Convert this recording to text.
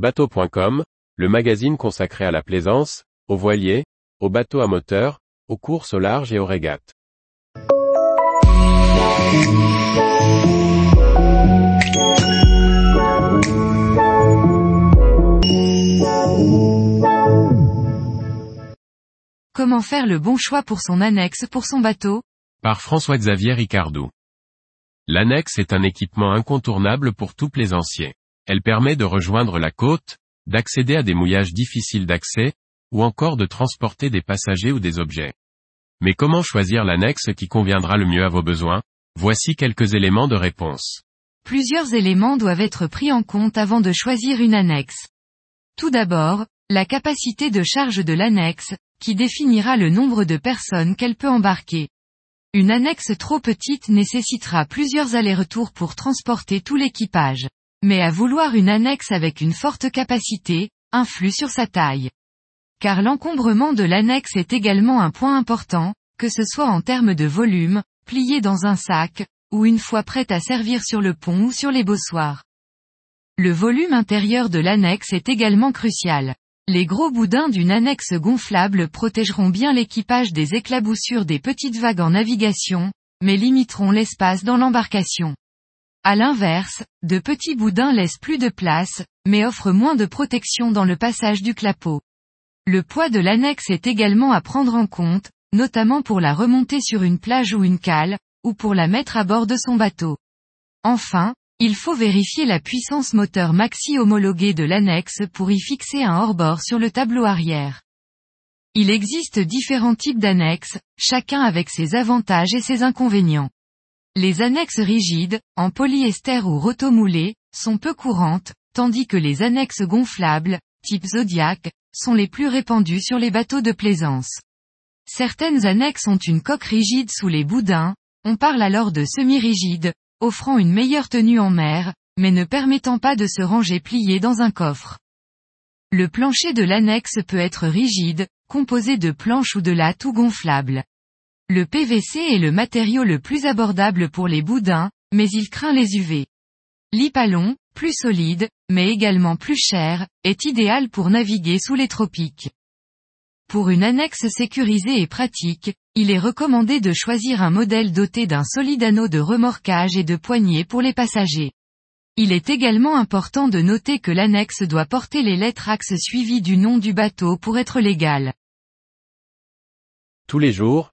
Bateau.com, le magazine consacré à la plaisance, aux voiliers, aux bateaux à moteur, aux courses au large et aux régates. Comment faire le bon choix pour son annexe pour son bateau? Par François-Xavier Ricardou. L'annexe est un équipement incontournable pour tout plaisancier. Elle permet de rejoindre la côte, d'accéder à des mouillages difficiles d'accès, ou encore de transporter des passagers ou des objets. Mais comment choisir l'annexe qui conviendra le mieux à vos besoins? Voici quelques éléments de réponse. Plusieurs éléments doivent être pris en compte avant de choisir une annexe. Tout d'abord, la capacité de charge de l'annexe, qui définira le nombre de personnes qu'elle peut embarquer. Une annexe trop petite nécessitera plusieurs allers-retours pour transporter tout l'équipage. Mais à vouloir une annexe avec une forte capacité, influe sur sa taille. Car l'encombrement de l'annexe est également un point important, que ce soit en termes de volume, plié dans un sac, ou une fois prête à servir sur le pont ou sur les bossoirs. Le volume intérieur de l'annexe est également crucial. Les gros boudins d'une annexe gonflable protégeront bien l'équipage des éclaboussures des petites vagues en navigation, mais limiteront l'espace dans l'embarcation. À l'inverse, de petits boudins laissent plus de place, mais offrent moins de protection dans le passage du clapot. Le poids de l'annexe est également à prendre en compte, notamment pour la remonter sur une plage ou une cale, ou pour la mettre à bord de son bateau. Enfin, il faut vérifier la puissance moteur maxi homologuée de l'annexe pour y fixer un hors-bord sur le tableau arrière. Il existe différents types d'annexes, chacun avec ses avantages et ses inconvénients. Les annexes rigides, en polyester ou rotomoulées, sont peu courantes, tandis que les annexes gonflables, type Zodiac, sont les plus répandues sur les bateaux de plaisance. Certaines annexes ont une coque rigide sous les boudins, on parle alors de semi-rigide, offrant une meilleure tenue en mer, mais ne permettant pas de se ranger plié dans un coffre. Le plancher de l'annexe peut être rigide, composé de planches ou de lattes ou gonflable. Le PVC est le matériau le plus abordable pour les boudins, mais il craint les UV. L'hypalon, plus solide, mais également plus cher, est idéal pour naviguer sous les tropiques. Pour une annexe sécurisée et pratique, il est recommandé de choisir un modèle doté d'un solide anneau de remorquage et de poignées pour les passagers. Il est également important de noter que l'annexe doit porter les lettres axes suivies du nom du bateau pour être légale. Tous les jours,